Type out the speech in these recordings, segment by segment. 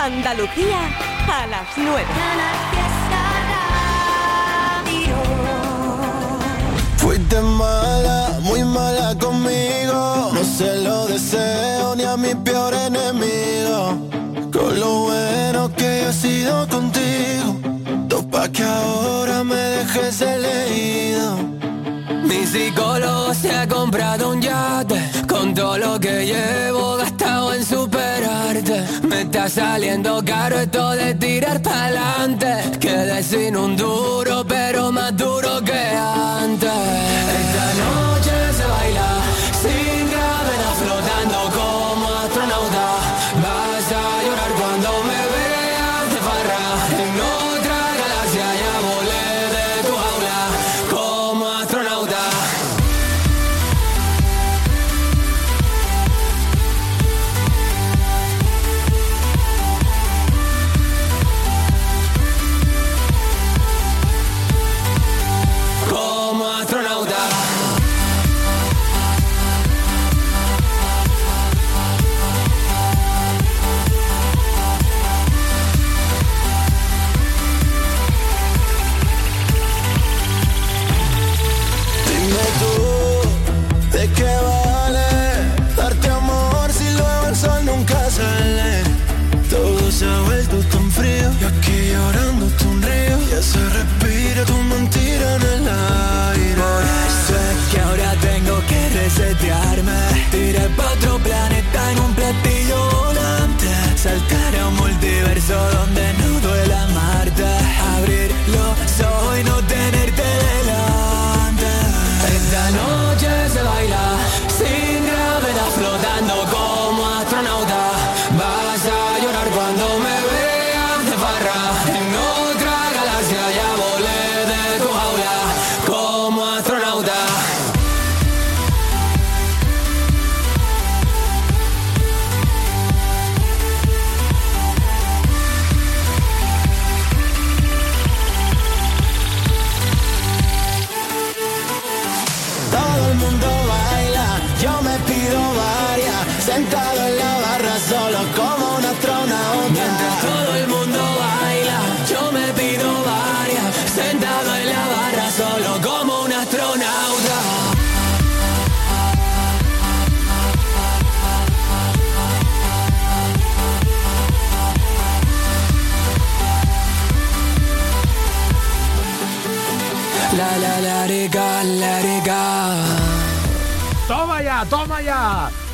Andalucía a las 9. Fuiste mala, muy mala conmigo. No se lo deseo ni a mi peor enemigo. Con lo bueno que he sido contigo. Topa que ahora me dejes elegido. Mi psicólogo se ha comprado un yate Con todo lo que llevo Me está saliendo caro esto de tirar pa'lante. Quedé sin un duro pero más duro que antes. Esta noche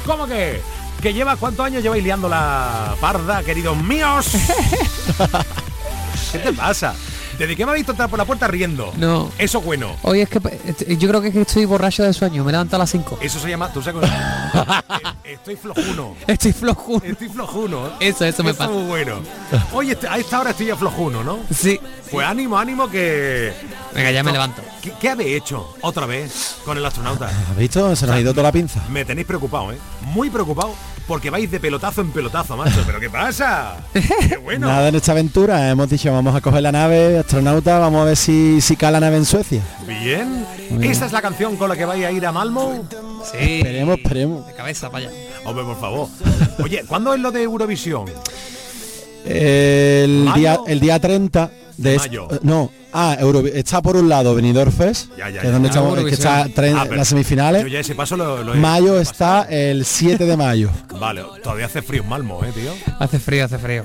¿Cómo que? ¿Que lleva cuántos años lleváis liando la parda, queridos míos? ¿Qué te pasa? ¿Desde que me habéis visto entrar por la puerta riendo? No. Eso es bueno. Hoy es que eh, yo creo que es que estoy borracho de sueño, me levanto a las 5. Eso se llama, tú sabes Estoy flojuno. Estoy flojo. Estoy flojuno. Eso, eso me es pasa. muy bueno. Oye, este- a esta hora estoy ya flojuno, ¿no? Sí. Pues ánimo, ánimo que... Venga, ya me levanto. ¿Qué, qué habéis hecho otra vez con el astronauta? ¿Has visto? Se nos ha ido toda la pinza. Me tenéis preocupado, ¿eh? Muy preocupado porque vais de pelotazo en pelotazo, macho. ¿Pero qué pasa? ¡Qué bueno! Nada en esta aventura. Hemos dicho, vamos a coger la nave, astronauta, vamos a ver si, si cae la nave en Suecia. Bien. ¿Esa es la canción con la que vais a ir a Malmo? Sí. Esperemos, esperemos. De cabeza para allá. Hombre, por favor. Oye, ¿cuándo es lo de Eurovisión? El ¿Mayo? día, el día 30 de... Mayo. est- no, ah, Euro- está por un lado Benidorm Fest, Ya, ya, que ya. es donde Ah, estamos, es que está Eurovisión. tre- Ah, las Yo semifinales. ya ese paso lo, lo he- Mayo está el 7 de mayo. Vale, todavía hace frío en Malmo, ¿eh, tío? Hace frío, hace frío.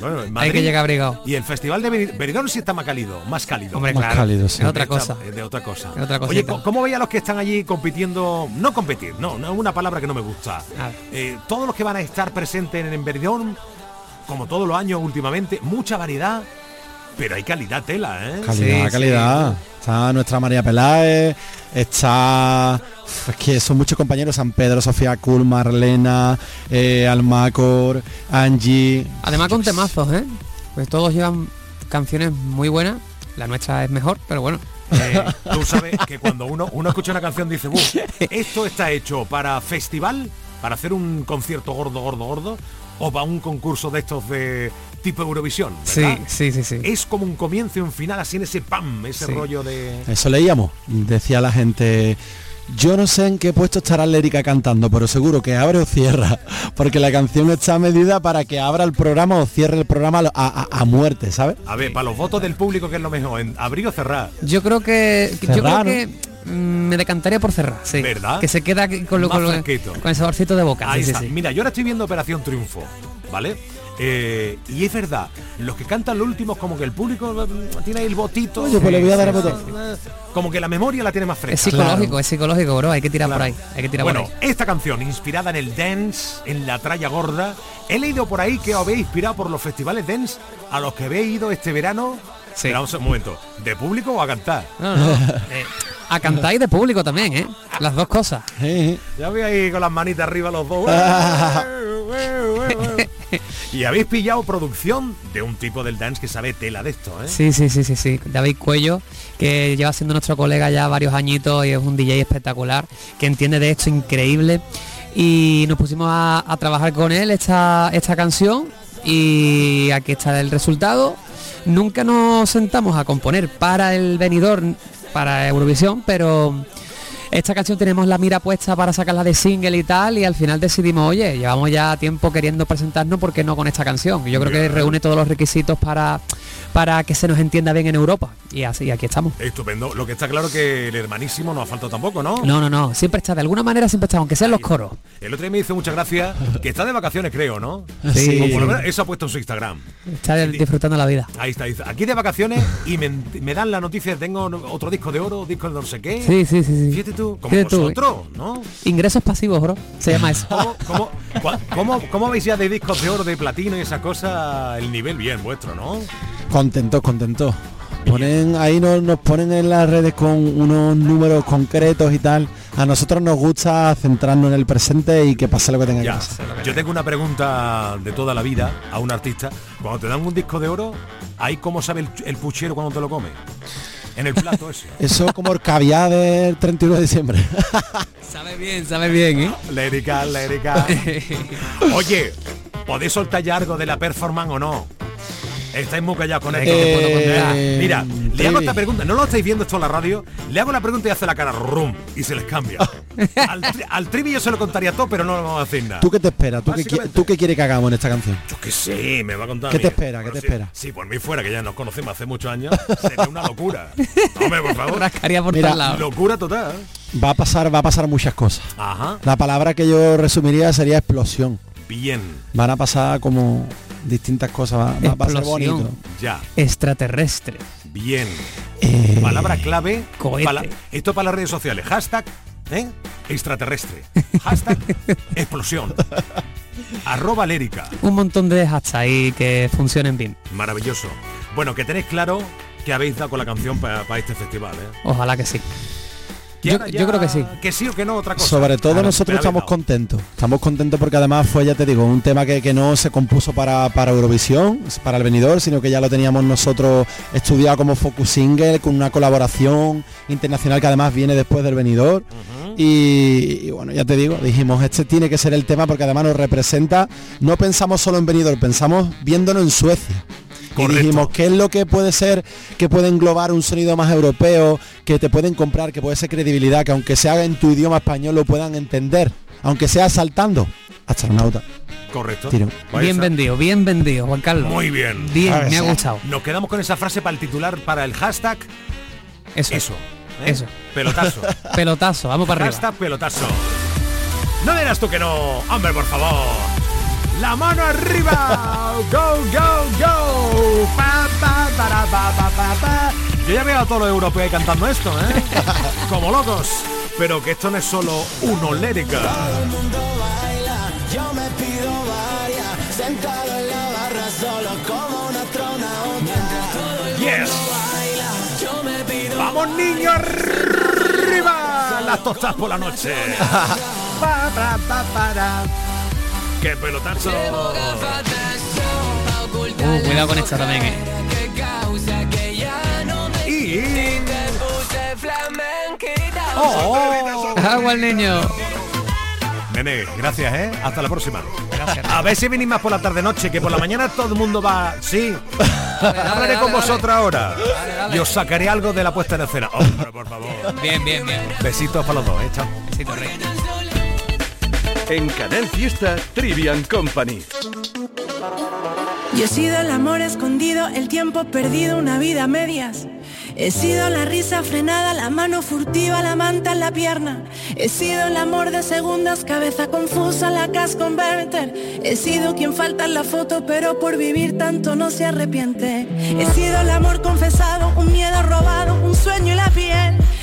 Bueno, en Hay Madrid- que llegar abrigado. Y el festival de Beni- Benidorm sí está más cálido, más cálido. Hombre, Más claro. cálido, sí. Es otra cosa. es de otra cosa. Es otra Oye, ¿cómo veis a los que están allí compitiendo? No competir, no, no es una palabra que no me gusta. Ah. Eh, todos los que van a estar presentes en, en Benidorm, como todos los años últimamente, mucha variedad, pero hay calidad tela, ¿eh? Calidad, Sí, calidad. Está nuestra María Peláez, está... Es que son muchos compañeros, San Pedro, Sofía Cool, Marlena, eh, Almacor, Angie. Además con temazos, ¿eh? Pues todos llevan canciones muy buenas. La nuestra es mejor, pero bueno. Eh, tú sabes que cuando uno, uno escucha una canción dice, "Buf, esto está hecho para festival, para hacer un concierto gordo, gordo, gordo, o para un concurso de estos de tipo Eurovisión. Sí, sí, sí, sí. Es como un comienzo y un final así en ese pam, ese Sí. rollo de... Eso leíamos. Decía la gente, Yo no sé en qué puesto estará Lérica cantando, pero seguro que abre o cierra, porque la canción está medida para que abra el programa o cierre el programa a, a- a muerte, ¿sabes? A ver, para los votos del público, ¿qué es lo mejor? ¿En abrir o cerrar? Yo creo que yo creo que mm, me decantaría por cerrar, sí. ¿Verdad? Que se queda aquí con, lo, con, lo- con el saborcito de boca. Ahí sí, sí, está. sí. Mira, yo ahora estoy viendo Operación Triunfo, ¿vale? Eh, y es verdad, los que cantan los últimos, como que el público mm, tiene ahí el botito. Oye, pues le voy a dar a votar. Como que la memoria la tiene más fresca. Es psicológico, es psicológico, bro. Hay que tirar por ahí. Hay que tirar Bueno, por ahí. esta canción, inspirada en el dance, en la tralla gorda, he leído por ahí que os habéis inspirado por los festivales dance a los que habéis ido este verano. Sí. Espera un momento, ¿de público o a cantar? No, no. eh, a cantar y de público también, ¿eh? Las dos cosas. Ya voy ahí con las manitas arriba los dos. y habéis pillado producción de un tipo del dance que sabe tela de esto, ¿eh? Sí, sí, sí, sí, sí. David Cuello, que lleva siendo nuestro colega ya varios añitos y es un DJ espectacular, que entiende de esto increíble. Y nos pusimos a, a trabajar con él esta, esta canción y aquí está el resultado. Nunca nos sentamos a componer para el venidor, para Eurovisión, pero esta canción tenemos la mira puesta para sacarla de single y tal y al final decidimos, oye, llevamos ya tiempo queriendo presentarnos, ¿por qué no con esta canción? Yo creo que reúne todos los requisitos para, para que se nos entienda bien en Europa y así, aquí estamos. Estupendo. Lo que está claro que el hermanísimo no ha faltado tampoco, ¿no? No, no, no, siempre está, de alguna manera siempre está, aunque sean los coros. El otro día me hizo mucha gracia que está de vacaciones, creo, ¿no? Sí. Por lo menos eso ha puesto en su Instagram. Está disfrutando la vida. Ahí está, dice, aquí de vacaciones y me, me dan la noticia, tengo otro disco de oro, disco de no sé qué. Sí, sí, sí. sí. Fíjate tú, como Fíjate tú, vosotros, ¿no? Ingresos pasivos, bro. Se llama eso. ¿Cómo, cómo, cua- cómo, cómo veis ya de discos de oro, de platino y esa cosa, el nivel bien vuestro, ¿no? Contentos, contentos. Ponen, ahí nos, nos ponen en las redes con unos números concretos y tal. A nosotros nos gusta centrarnos en el presente y que pase lo que tenga que Ya, pasar. yo tengo una pregunta de toda la vida a un artista. Cuando te dan un disco de oro, ¿ahí cómo sabe el, el puchero cuando te lo come? En el plato ese. Eso como el caviar del 31 de diciembre. sabe bien, sabe bien, ¿eh? Lérica, lérica. Oye, ¿podéis soltar ya algo de la performance o no? Estáis muy callados con esto. Eh, puedo contar. Mira, le hago esta pregunta, no lo estáis viendo esto en la radio, le hago la pregunta y hace la cara rum y se les cambia. al, tri- al trivi yo se lo contaría todo, pero no le vamos a decir nada. ¿Tú qué te esperas? ¿Tú qué. ¿Tú qué quieres que hagamos en esta canción? Yo qué sé, me va a contar. ¿Qué a mí. te espera? ¿Qué te espera? Sí, por mí fuera, que ya nos conocemos hace muchos años, sería una locura. Hombre, por favor. Rascaría por Mira. Locura total. Va a pasar, va a pasar muchas cosas. Ajá. La palabra que yo resumiría sería explosión. Bien. Van a pasar como distintas cosas. Va, a ser bonito. Ya. Extraterrestre. Bien. Eh, Palabra clave. Cohete. pala- esto para las redes sociales. Hashtag ¿eh? extraterrestre. Hashtag explosión. Arroba lérica. Un montón de hashtags ahí que funcionen bien. Maravilloso. Bueno, que tenéis claro que habéis dado con la canción para este festival. ¿eh? Ojalá que sí. Yo- creo que sí. Que sí o que no, otra cosa. Sobre todo Claro, nosotros estamos contentos. Estamos contentos porque además fue, ya te digo, un tema que, que no se compuso para, para Eurovisión, para el venidor, sino que ya lo teníamos nosotros estudiado como focus single, con una colaboración internacional que además viene después del venidor. y, y bueno, ya te digo, dijimos, este tiene que ser el tema porque además nos representa, no pensamos solo en venidor, pensamos viéndonos en Suecia. Correcto. Y dijimos, ¿qué es lo que puede ser que puede englobar un sonido más europeo, que te pueden comprar, que puede ser credibilidad, que aunque se haga en tu idioma español lo puedan entender, aunque sea saltando? Astronauta. Correcto. Tiro. Bien vendido, bien vendido, Juan Carlos. Muy bien. Bien, me ha gustado. Nos quedamos con esa frase para el titular, para el hashtag. Eso. Eso. ¿eh? Eso. Pelotazo. Pelotazo, vamos para arriba. Hashtag pelotazo. No dirás tú que no. Hombre, por favor. La mano arriba. Go, go, go. Pa, pa, para, pa, pa, pa, pa. Yo ya veo a todos los europeos ahí cantando esto, ¿eh? Como locos. Pero que esto no es solo uno lérica. Yo me pido varias, sentado en la barra solo como una astronauta. Yes. Vamos niños arriba. Las tostadas por la noche. Pa, pa, pa, para. Qué pelotazo. Uh, cuidado con esta también, eh. Y... Oh, Agua al niño. Nene, gracias, ¿eh? Hasta la próxima. Gracias. A ver si venís más por la tarde-noche, que por la mañana todo el mundo va... Sí. Hablaré con vosotros ahora. dale. Y os sacaré algo de la puesta en escena. Hombre, por favor. Bien, bien, bien. Besitos para los dos, ¿eh? Chao. Besito, rey. En Canal Fiesta Trivian Company. Yo he sido el amor escondido, el tiempo perdido, una vida a medias. He sido la risa frenada, la mano furtiva, la manta en la pierna. He sido el amor de segundas, cabeza confusa, la cash converter. He sido quien falta en la foto, pero por vivir tanto no se arrepiente. He sido el amor confesado, un miedo robado, un sueño y la piel.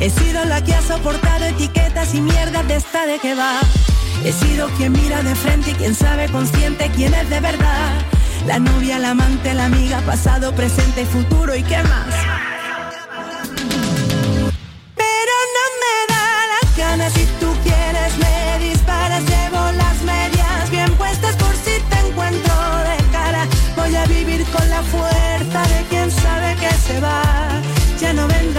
He sido la que ha soportado etiquetas y mierdas de esta de que va. He sido quien mira de frente y quien sabe consciente quién es de verdad. La novia, la amante, la amiga, pasado, presente y futuro y qué más.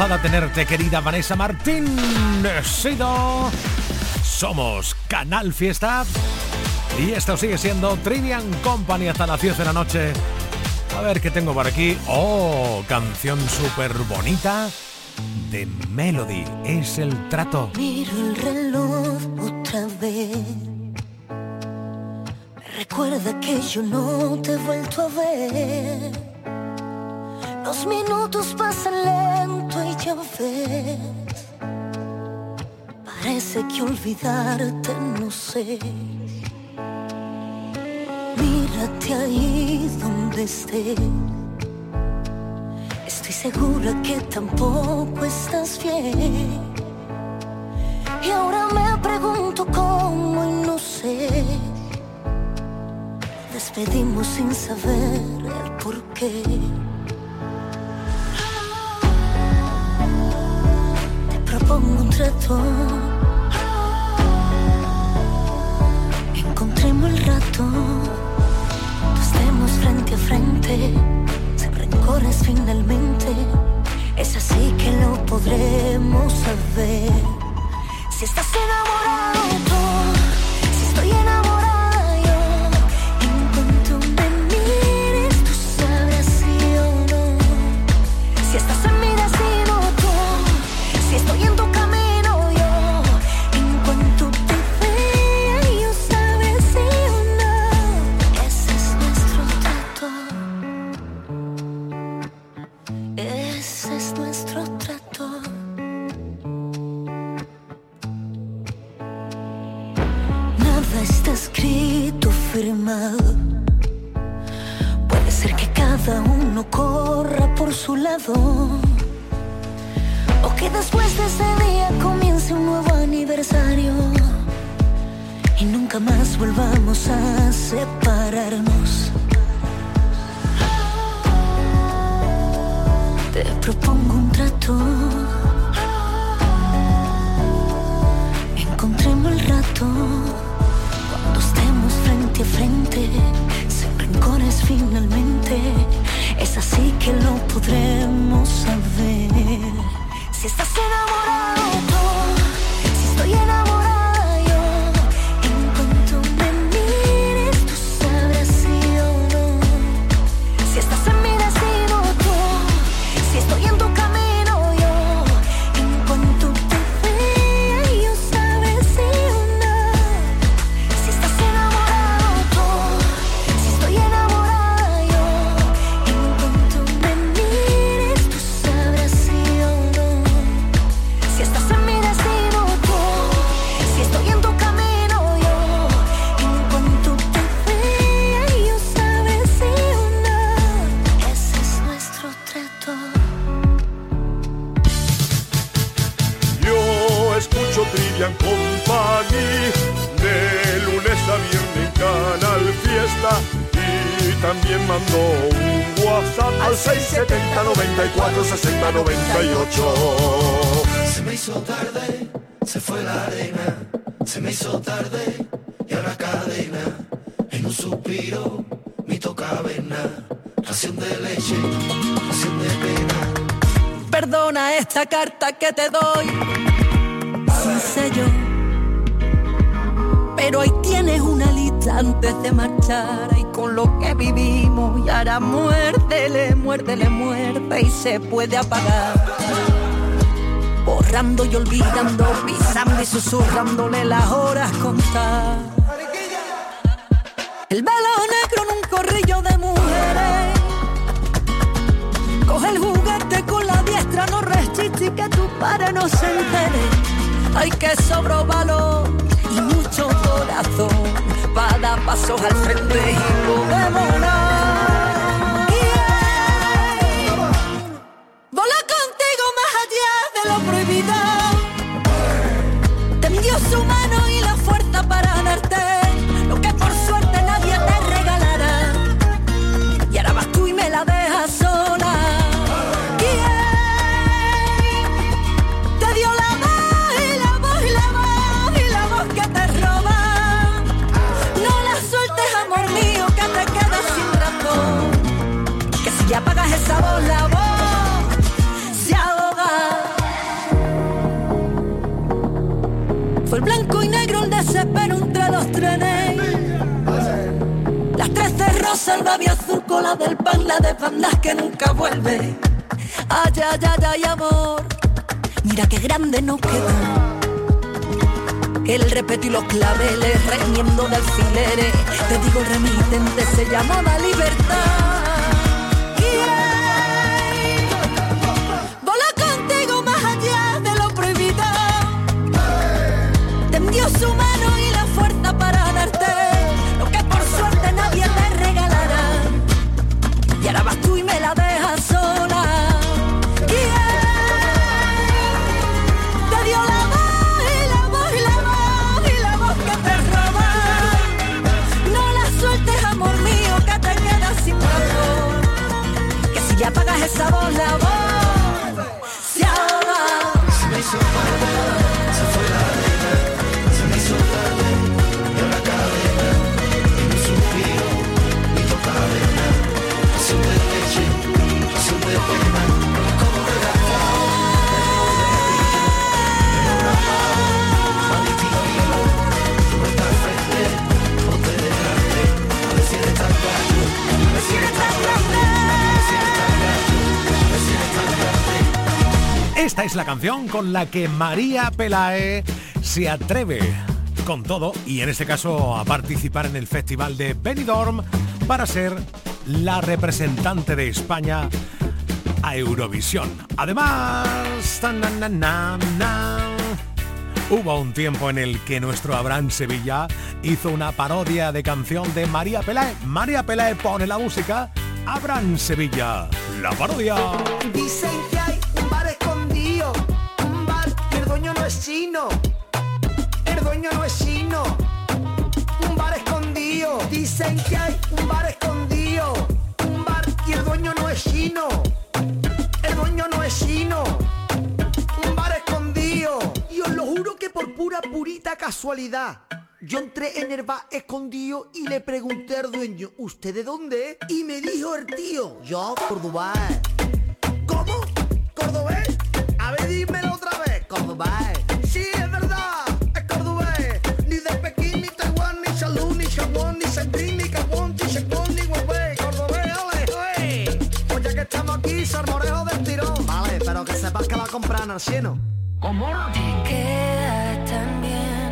gozada tenerte, querida Vanessa Martín. Sido. Somos Canal Fiesta. Y esto sigue siendo Trivian Company hasta las 10 de la noche. A ver qué tengo por aquí. Oh, canción súper bonita de Melody. Es el trato. Miro el reloj otra vez. Recuerda que yo no te he vuelto a ver. Los minutos pasan lento y ya ves. Parece que olvidarte no sé. Mírate ahí donde estés. Estoy segura que tampoco estás bien. Y ahora me pregunto cómo y no sé. Despedimos sin saber el por propongo un trato. Encontremos el rato. Nos estemos frente a frente. Sin rencores finalmente. Es así que lo podremos saber. Si estás enamorado tú, si estoy enamorada O que después de ese día comience un nuevo aniversario y nunca más volvamos a separarnos. Te propongo un trato. Encontremos el rato cuando estemos frente a frente, sin rincones finalmente es así que lo podremos saber. Si estás enamorado. carta que te doy, sin sello. Pero ahí tienes una lista antes de marchar, y con lo que vivimos, y ahora muérdele, muérdele, muerte, y se puede apagar. Borrando y olvidando, pisando y susurrándole las horas contar. El velo negro en un corrillo de mujeres. Coge el juguete con la diestra, no re para no senteres. Hay que sobro valor y mucho corazón para dar pasos al frente y movémonos. Yeah. Vola contigo más allá de lo prohibido. Tendió su mano el rabia azul, cola del pan, la de bandas que nunca vuelve. Ay, ay, ay, ay, amor, mira qué grande nos quedó. El respeto y los claveles, remiendo de alfileres, te digo remitente, se llama la libertad. questa volta Esta es la canción con la que María Pelae se atreve con todo y en este caso a participar en el Festival de Benidorm para ser la representante de España a Eurovisión. Además, hubo un tiempo en el que nuestro Abraham Sevilla hizo una parodia de canción de María Pelae. María Pelae pone la música, Abraham Sevilla, la parodia chino. El dueño no es chino. Un bar escondido. Dicen que hay un bar escondido, un bar y el dueño no es chino. El dueño no es chino. Un bar escondido. Y os lo juro que por pura purita casualidad. Yo entré en el bar escondido y le pregunté al dueño, ¿usted de dónde? es?". Y me dijo el tío, yo, Córdoba. ¿Cómo? ¿Cordobés? A ver, dímelo otra vez. Cordobés. Al cielo. ¿Cómo? Te queda tan bien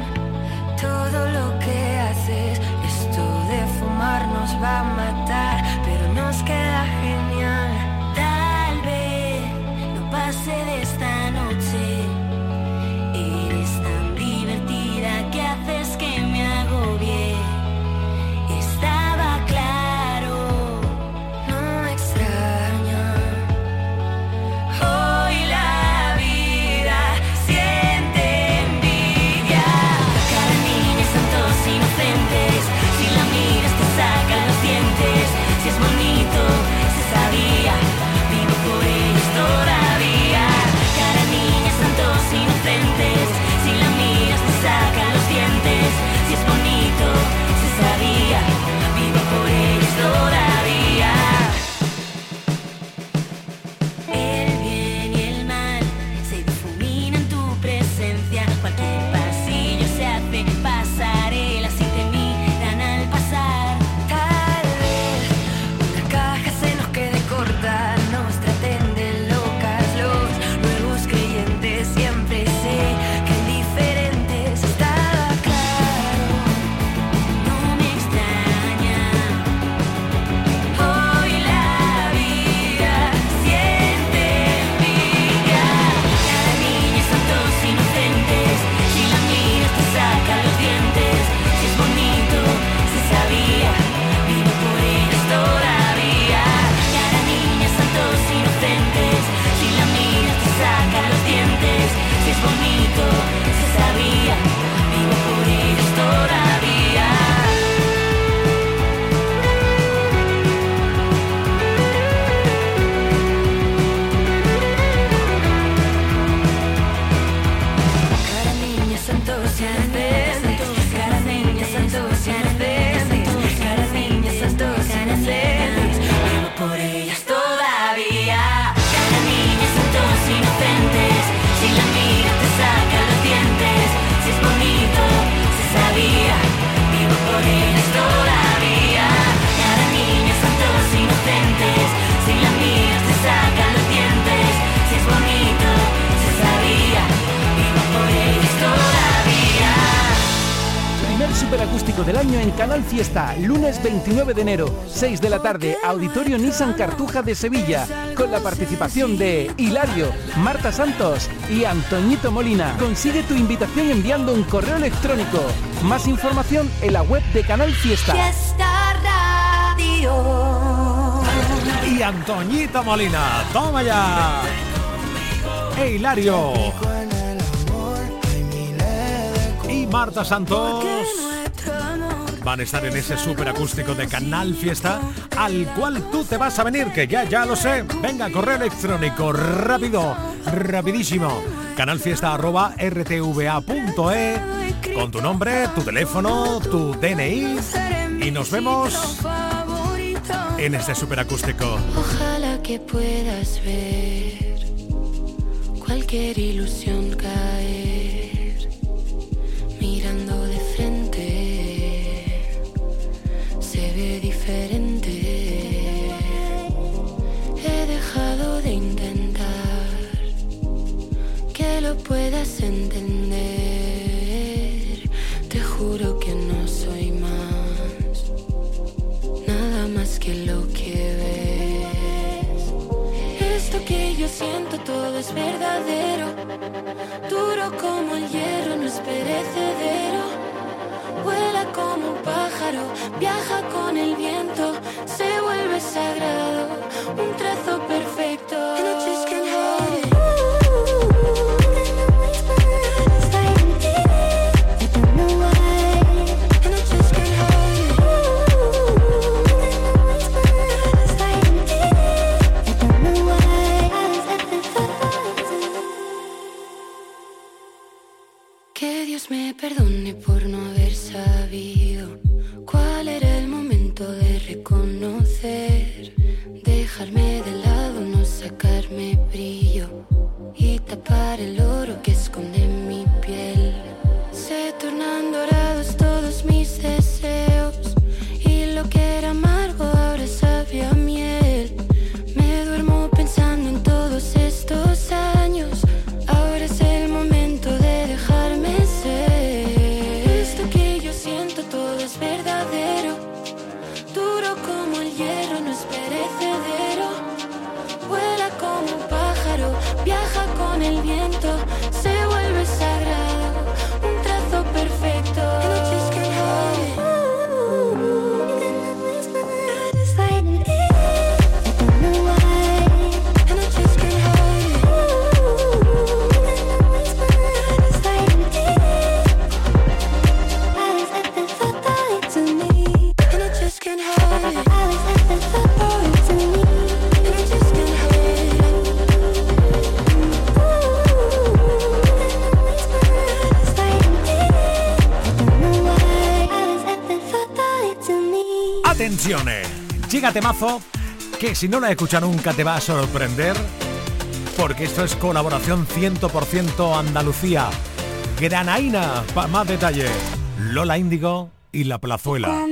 todo lo que haces. Esto de fumar nos va a matar, pero nos queda genial. 6 de la tarde, Auditorio Nissan Cartuja de Sevilla, con la participación de Hilario, Marta Santos y Antoñito Molina. Consigue tu invitación enviando un correo electrónico. Más información en la web de Canal Fiesta. Fiesta Radio. Y Antoñito Molina, toma ya. E Hilario. Y Marta Santos van a estar en ese superacústico de Canal Fiesta al cual tú te vas a venir, que ya, ya lo sé. Venga, correo electrónico, rápido, rapidísimo. Canalfiesta arroba rtva.e con tu nombre, tu teléfono, tu DNI y nos vemos en este superacústico. Ojalá que puedas ver cualquier ilusión temazo que si no la escucha nunca te va a sorprender, porque esto es colaboración 100% Andalucía. Granaina, para más detalle. Lola Índigo y La Plazuela.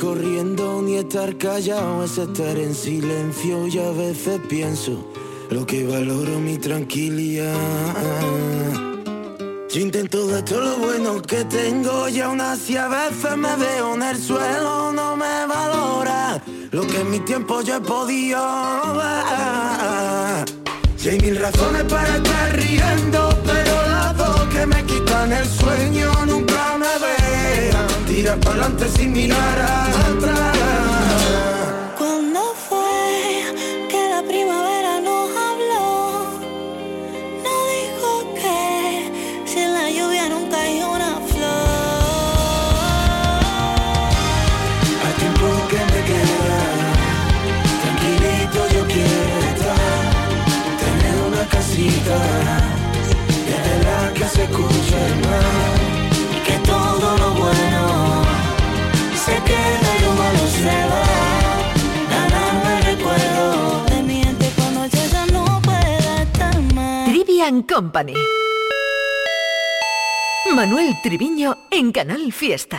corriendo ni estar callado es estar en silencio y a veces pienso lo que valoro mi tranquilidad. Yo intento de todo lo bueno que tengo y aún así a veces me veo en el suelo, no me valora lo que en mi tiempo yo he podido ver. Si hay mil razones para estar riendo, pero las dos que me quitan el sueño nunca me Tira pa'lante sin mirar atrás. Company. Manuel Triviño en Canal Fiesta.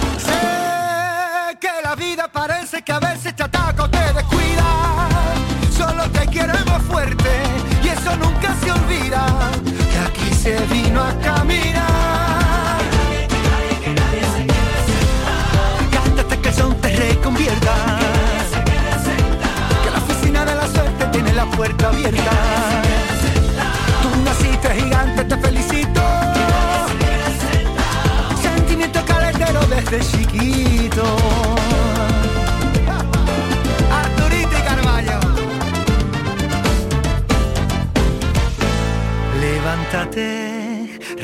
Que la vida parece que a veces te ataca o te descuida. Solo te queremos fuerte y eso nunca se olvida. Que aquí se vino a caminar. Cántate que el son te reconvierta. Que la oficina de la suerte tiene la puerta abierta. Tú naciste gigante, te felicito. Sentimiento calentero desde chiquito.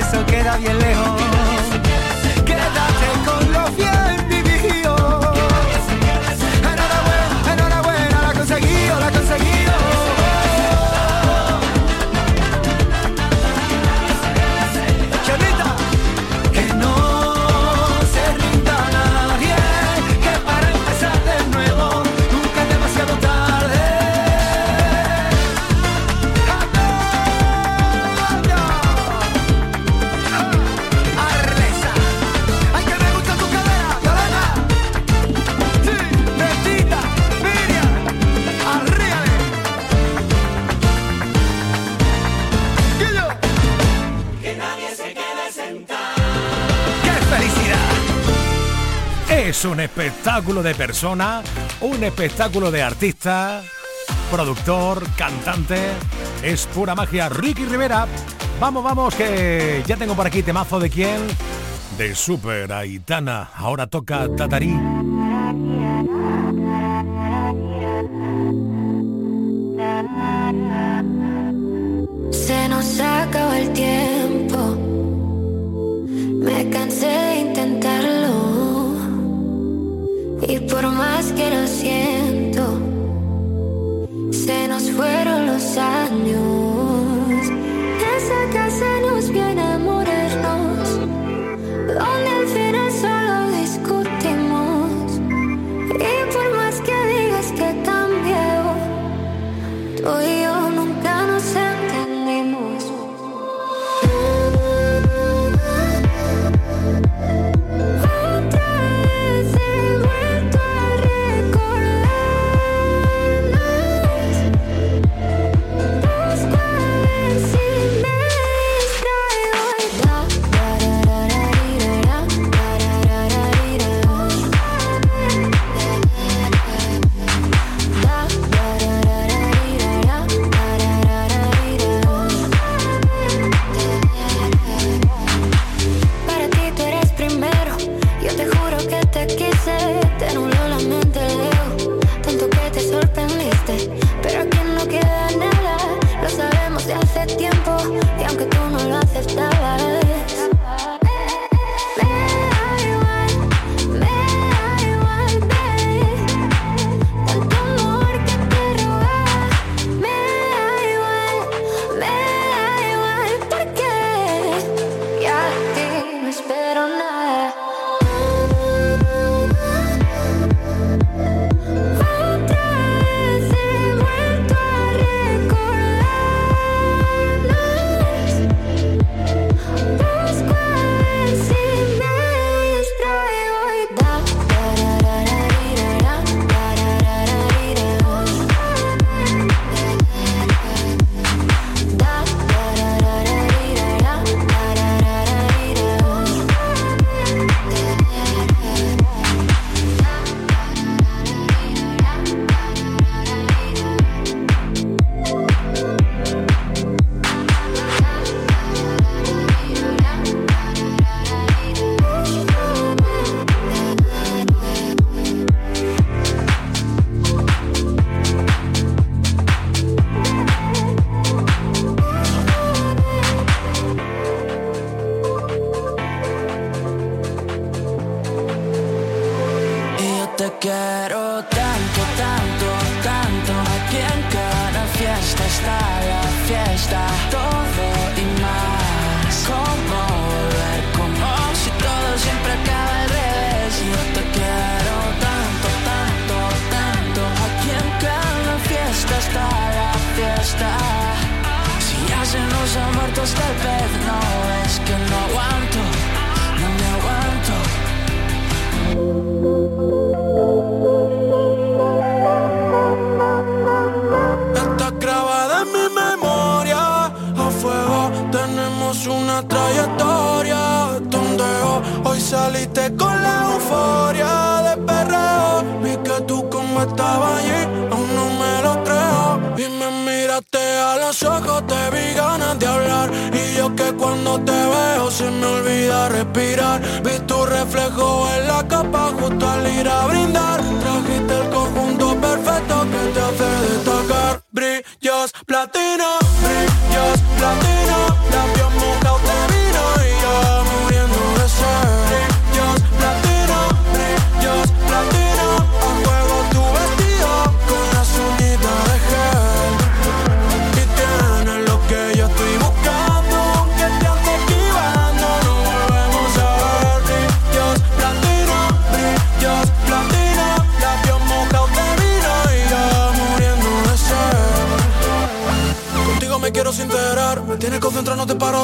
Eso queda bien lejos. Es un espectáculo de persona, un espectáculo de artista, productor, cantante. Es pura magia. Ricky Rivera. Vamos, vamos, que ya tengo por aquí temazo de quién. De Super Aitana. Ahora toca Tatarí. Fueron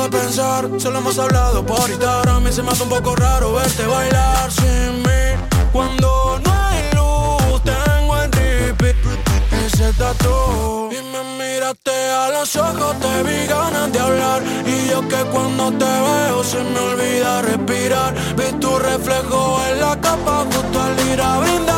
pensar. Solo hemos hablado por Instagram y se me hace un poco raro verte bailar sin mí. Cuando no hay luz, tengo en repeat ese tatu. Y me miraste a los ojos, te vi ganas de hablar. Y yo que cuando te veo se me olvida respirar. Vi tu reflejo en la capa justo al ir a.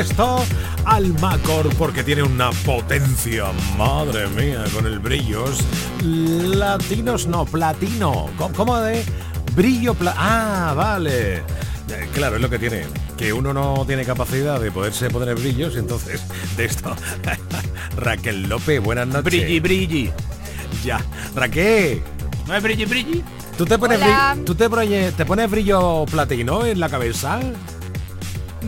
Esto, Almacor, porque tiene una potencia, madre mía, con el brillos. Latinos no, platino. ¿Cómo- ¿Cómo de brillo? pla- ah, vale. Eh, Claro, es lo que tiene, que uno no tiene capacidad de poderse poner brillos, entonces, de esto. Raquel López, buenas noches. Brilli, brilli. Ya. Raquel. ¿No es brilli, brilli? ¿Tú te pones, ¿tú te, pones- te pones brillo platino en la cabeza?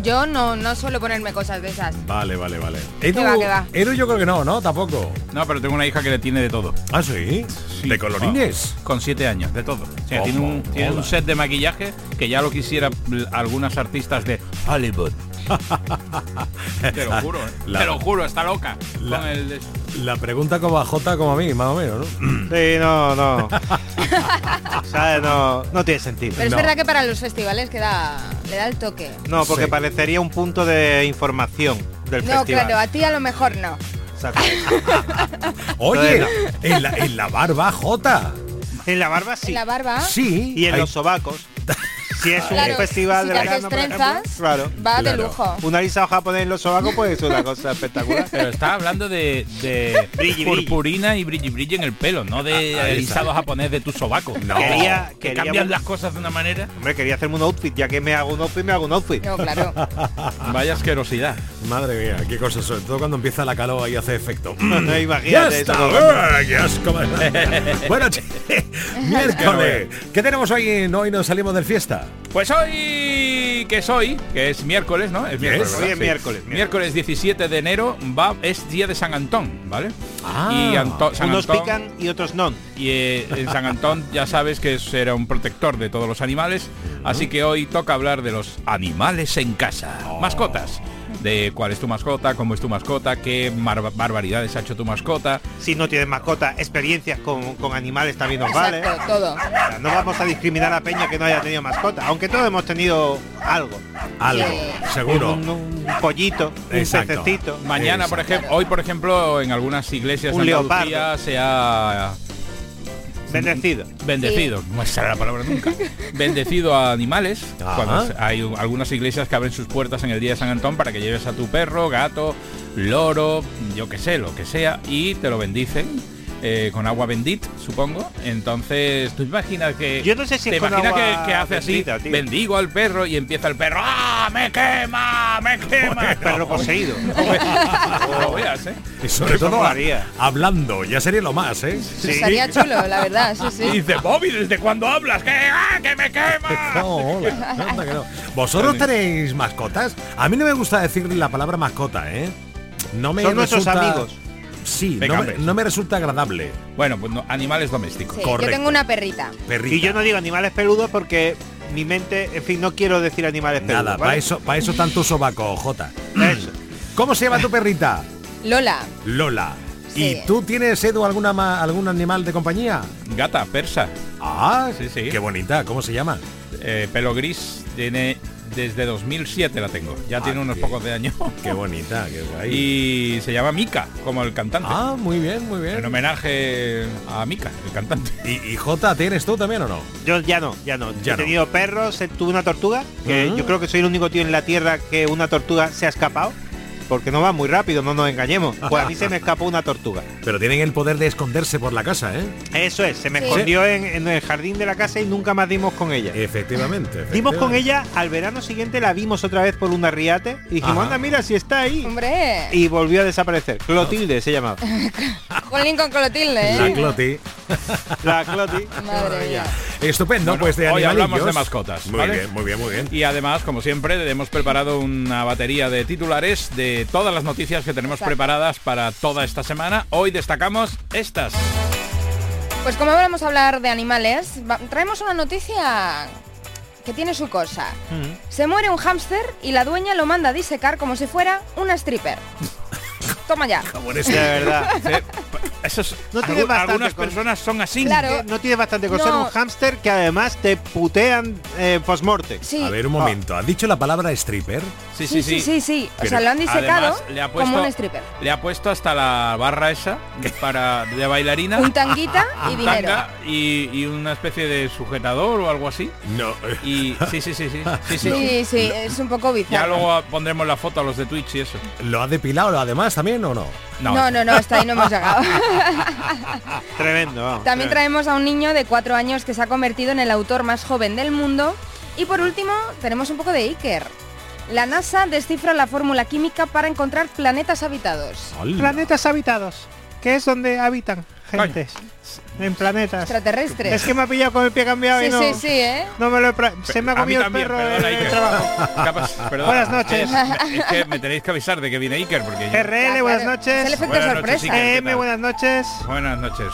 Yo no, no suelo ponerme cosas de esas. Vale, vale, vale. ¿Qué va, qué va? Edu yo creo que no, ¿no? Tampoco. No, pero tengo una hija que le tiene de todo. ¿Ah, sí? ¿De colorines? Con siete años, de todo. O sea, ¿Cómo? tiene, un, tiene un set de maquillaje que ya lo quisiera algunas artistas de Hollywood. Te lo juro, ¿eh? La- Te lo juro, está loca. La- Con el de- La pregunta como a J como a mí, más o menos, ¿no? Sí, no, no. ¿Sabes? No, no tiene sentido. Pero es verdad que para los festivales queda, le da el toque. No, porque Sí. parecería un punto de información del No, festival. claro, a ti a lo mejor no. Oye, No, en la, en la barba J. En la barba sí. En la barba. Sí. Y en hay- los sobacos. Si es un Claro, festival si de verano, trenzas, claro. va de Claro. lujo. Un alisado japonés en los sobacos pues es una cosa espectacular. Pero está hablando de, de Brilli, purpurina y brilli brilli en el pelo, no de Ah, está. japonés de tu sobaco. No. Quería- que quería- cambian las cosas de una manera. Hombre, quería hacerme un outfit, ya que me hago un outfit, me hago un outfit. No, claro. Vaya asquerosidad. Madre mía, qué cosas, sobre todo cuando empieza la calor ahí hace efecto. Imagínate ya eso, está, todo. ¡ah, qué asco! bueno, che, miércoles. ¿Qué tenemos hoy? Hoy nos salimos del fiesta. Pues hoy que es hoy, que es miércoles, ¿no? Es miércoles. Miércoles, Miércoles 17 de enero va es día de San Antón, ¿vale? Ah. y Anto- San Unos Antón- pican y otros no. Y eh, en San Antón ya sabes que era un protector de todos los animales, así que hoy toca hablar de los animales en casa, mascotas. De cuál es tu mascota, cómo es tu mascota, qué barbaridades ha hecho tu mascota. Si no tienes mascota, experiencias con, con animales también nos vale. Exacto, todo. O sea, no vamos a discriminar a Peña que no haya tenido mascota, aunque todos hemos tenido algo. Algo, seguro. Un, un pollito, un pececito. Mañana, por ejemplo, hoy por ejemplo, en algunas iglesias Un de Andalucía leopardo. se ha Bendecido. bendecido, no será la palabra nunca. bendecido a animales. Ajá. Cuando se- hay algunas iglesias que abren sus puertas en el día de San Antón para que lleves a tu perro, gato, loro, yo que sé, lo que sea, y te lo bendicen. Eh, con agua bendita, supongo. Entonces, tú imaginas que. Yo no sé si te es con imaginas que, agua que hace bendita, así, tío. bendigo al perro y empieza el perro, ¡ah! ¡Me quema! ¡Me quema! Perro poseído. Veas, ¿eh? Y sobre todo molaría. hablando, ya sería lo más, ¿eh? Estaría chulo, la verdad, sí, Y sí. dice, Bobby, ¿desde cuándo hablas? ¡Que, ah, que me quema! No, hola, anda que no. ¿Vosotros tenéis mascotas? A mí no me gusta decir la palabra mascota, ¿eh? No me Son nuestros amigos. Sí, no me, no me resulta agradable. Bueno, pues no, animales domésticos. Sí, yo correcto. tengo una perrita. Perrita. Y yo no digo animales peludos porque mi mente, en fin, no quiero decir animales peludos. Nada, ¿vale? para eso, para eso tanto sobaco, Jota. Eso. ¿Cómo se llama tu perrita? Lola. Lola. Sí. ¿Y tú tienes, Edu, alguna ma- algún animal de compañía? Gata, persa, Ah, Sí, sí. Qué bonita. ¿Cómo se llama? eh, pelo gris, tiene desde 2007 la tengo. Ya Ah, tiene unos qué- pocos de años. Qué bonita, qué guay. Y se llama Mika, como el cantante. Ah, muy bien, muy En bien. homenaje a Mika, el cantante. ¿Y, y Jota, tienes tú también o no? Yo ya no, ya no. Ya He no. tenido perros, tuve una tortuga, que Ujú. yo creo que soy el único tío en la tierra que una tortuga se ha escapado. Porque no va muy rápido, no nos engañemos. Pues a mí se me escapó una tortuga. Pero tienen el poder de esconderse por la casa, ¿eh? Eso es, se me Sí. escondió en, en el jardín de la casa y nunca más dimos con ella. Efectivamente. Dimos con ella, al verano siguiente la vimos otra vez por una riate y dijimos, Ajá. anda, mira si está ahí. Hombre. Y volvió a desaparecer. Clotilde se llamaba. Jolín con Clotilde, La ¿eh? Cloti. La Cloti. Madre mía. Estupendo, Bueno, pues de hoy hablamos de mascotas, Muy ¿vale? bien, muy bien, muy bien. Y además, como siempre, hemos preparado una batería de titulares de todas las noticias que tenemos Exacto. preparadas para toda esta semana. Hoy destacamos estas. Pues como vamos a hablar de animales, traemos una noticia que tiene su cosa. Se muere un hámster y la dueña lo manda a disecar como si fuera una stripper. Toma ya. De verdad. Esos, No tiene bastante algunas con- personas son así. Claro. No tiene bastante con ser No. un hámster que además te putean eh, post-morte. Sí. A ver, un momento. ¿Has dicho la palabra stripper? Sí, Sí, sí, sí, sí. O sea, lo han disecado Además, le ha puesto, como un stripper. Le ha puesto hasta la barra esa para de bailarina. Un tanguita y dinero. tanga y, y una especie de sujetador o algo así. No. Y sí, sí, sí, sí. sí, sí. Sí, sí, es un poco Ya bizarro. luego pondremos la foto a los de Twitch y eso. ¿Lo ha depilado además también o no? No, no, no, hasta ahí no hemos llegado. Tremendo, vamos. También tremendo. traemos a un niño de cuatro años que se ha convertido en el autor más joven del mundo. Y por último, tenemos un poco de Iker. La NASA descifra la fórmula química para encontrar planetas habitados. Hola. Planetas habitados, que es donde habitan gentes. En planetas. Extraterrestres. Es que me ha pillado con el pie cambiado y Sí, no, sí, sí, ¿eh? no me lo he Se me ha comido el perro perdona, Iker. trabajo. Perdona. Buenas noches. Es, es que me tenéis que avisar de que viene Iker porque yo- RL, buenas claro. noches. Es el efecto Buenas sorpresa. noches, Iker. buenas noches. Buenas noches.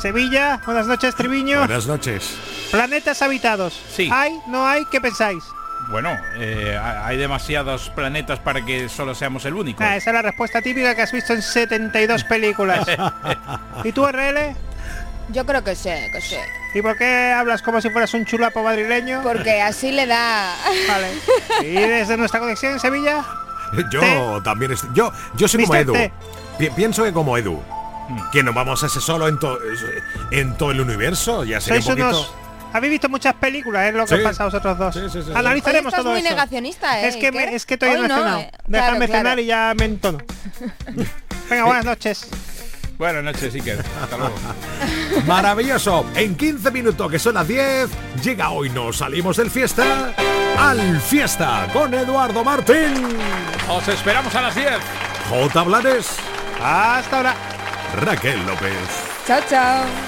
Sevilla, buenas noches, Triviño. Buenas noches. Planetas habitados. Sí. ¿Hay? ¿No hay? ¿Qué pensáis? Bueno, eh, ha- hay demasiados planetas para que solo seamos el único. Ah, esa es la respuesta típica que has visto en 72 películas. ¿Y tú, RL? Yo creo que sí, que sí. ¿Y por qué hablas como si fueras un chulapo madrileño? Porque así le da... Vale. ¿Y desde nuestra conexión en Sevilla? Yo ¿Té? también estoy. Yo, yo soy como Edu. Té. Pienso que como Edu. Que nos vamos a ese solo en, to- en todo el universo. Ya sería un poquito. unos... Habéis visto muchas películas, es lo que Sí. pasa a vosotros dos. Sí, sí, sí, sí. Analizaremos Hoy estás todo muy eso. negacionista, ¿eh? Es que, me- es que todavía Hoy no he cenado. eh. Déjame Claro, cenar claro. y ya me entono. Venga, buenas noches. Buenas noches, Iker. Hasta luego. Maravilloso. En 15 minutos, que son las 10, llega hoy nos salimos del fiesta al fiesta con Eduardo Martín, Os esperamos a las 10. J. Blanes, Hasta ahora. Raquel López. Chao, chao.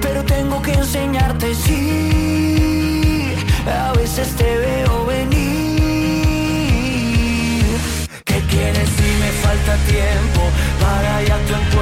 Pero tengo que enseñarte. Sí, a veces te veo venir. ¿Qué quieres si me falta tiempo para ir a tu encuentro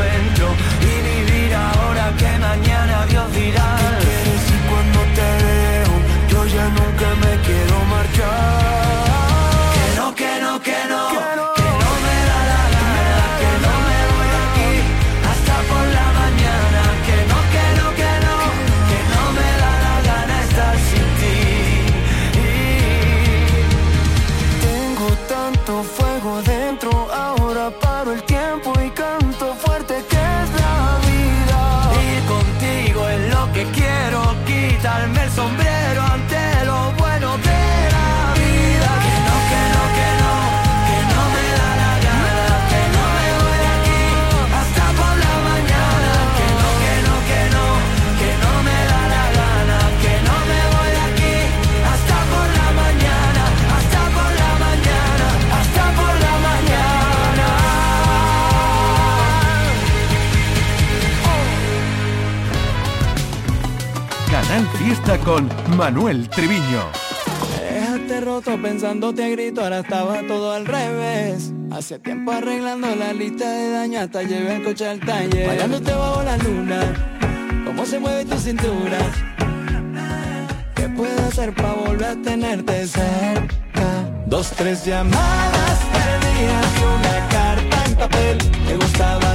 Con Manuel Triviño. Déjate roto pensándote a grito, ahora estaba todo al revés. Hace tiempo arreglando la lista de daño, hasta llevé el coche al taller. Bailándote bajo la luna, cómo se mueve tu cintura. ¿Qué puedo hacer para volver a tenerte cerca? Dos, tres llamadas perdidas y una carta en papel. Me gustaba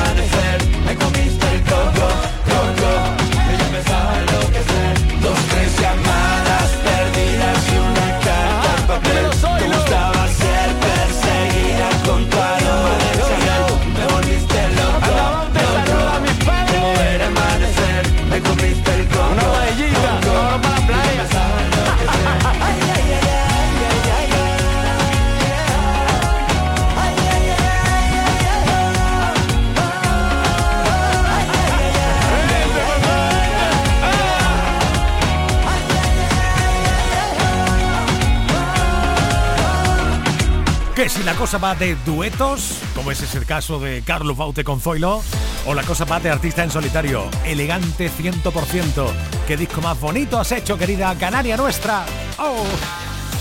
Que si la cosa va de duetos, como ese es el caso de Carlos Baute con Zoilo, o la cosa va de artista en solitario, elegante 100%. ¿Qué disco más bonito has hecho, querida Canaria nuestra? Oh,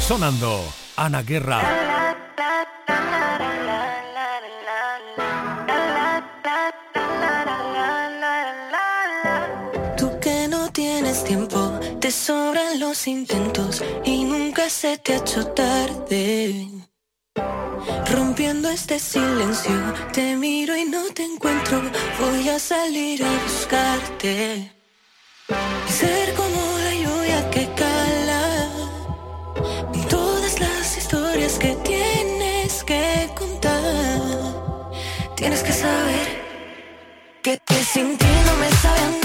sonando Ana Guerra. Tú que no tienes tiempo, te sobran los intentos y nunca se te ha hecho tarde. Rompiendo este silencio, te miro y no te encuentro, voy a salir a buscarte. Y ser como la lluvia que cala, en todas las historias que tienes que contar. Tienes que saber que, que sin ti no me sabe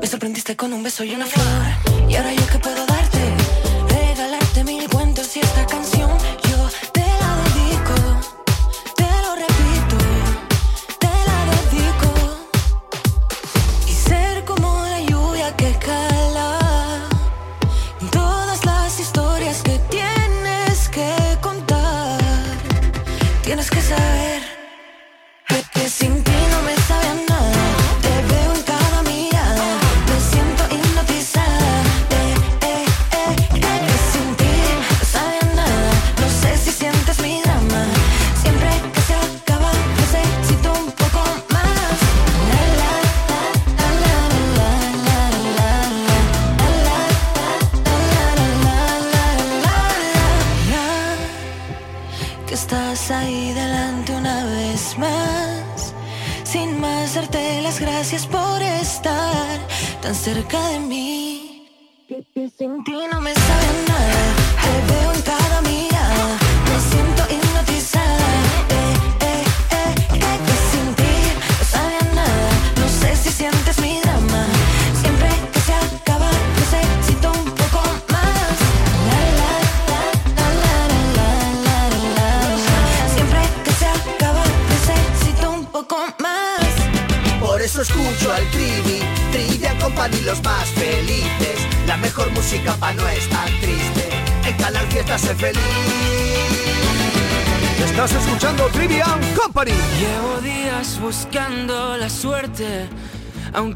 me sorprendiste con un beso y una flor. Y ahora yo qué puedo darte, regalarte mil cuentos y esta canción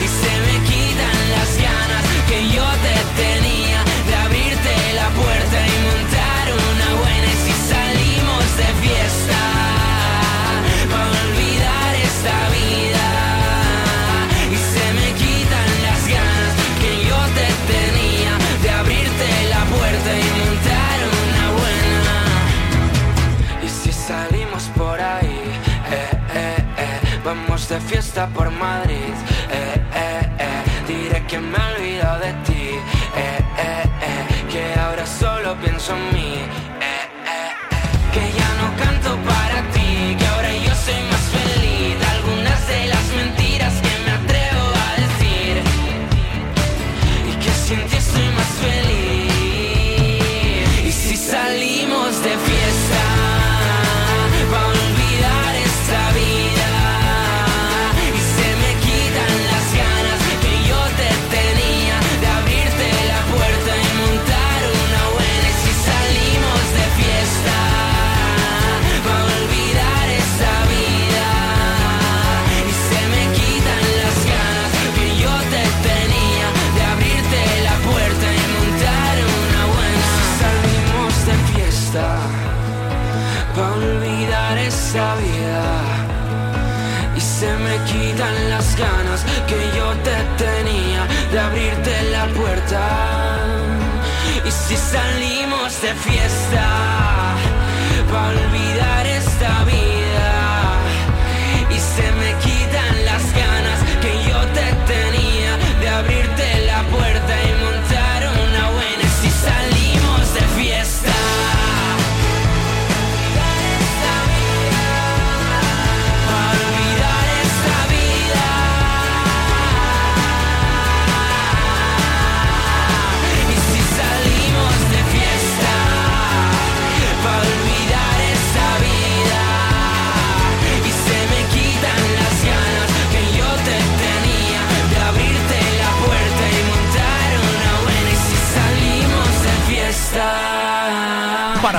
Y se me quitan las ganas que yo te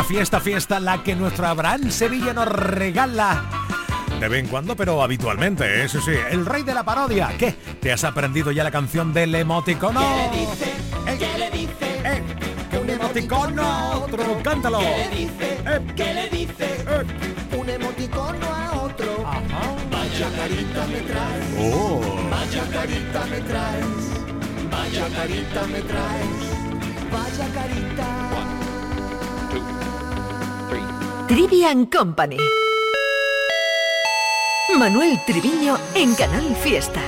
fiesta, fiesta, la que nuestro Abraham Sevilla nos regala. De vez en cuando, pero habitualmente, eso sí. El rey de la parodia. ¿Qué? ¿Te has aprendido ya la canción del emoticono? ¿Qué le dice? ¿Qué le dice? que un emoticono a otro. Cántalo. ¿Qué le dice? ¿Qué le dice? Un emoticono a otro. Vaya carita me traes. Oh. Vaya carita me traes. Vaya carita me traes. Vaya carita. Trivian Company. Manuel Triviño en Canal Fiesta.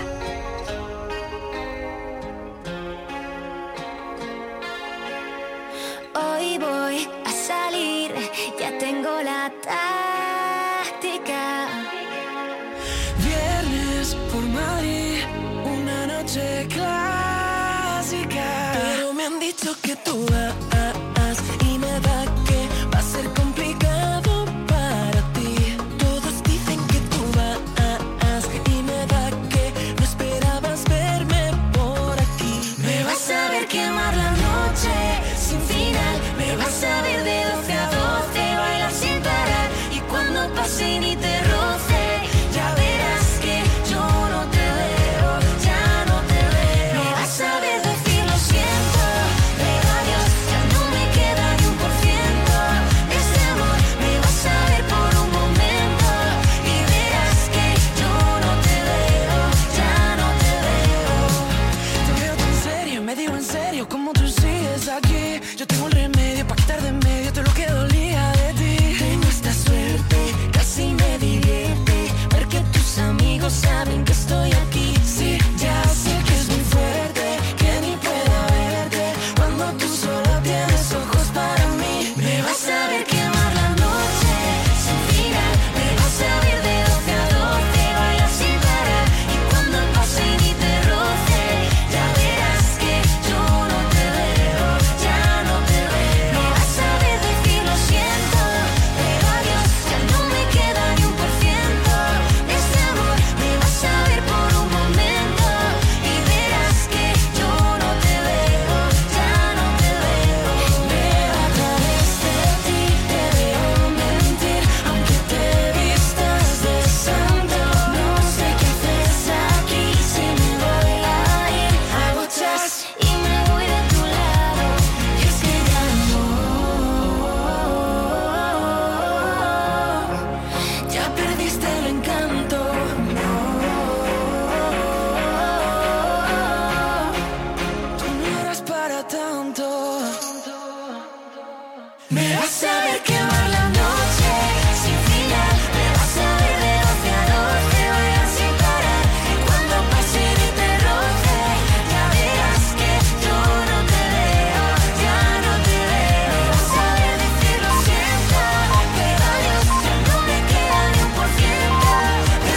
Hoy voy a salir, ya tengo la táctica.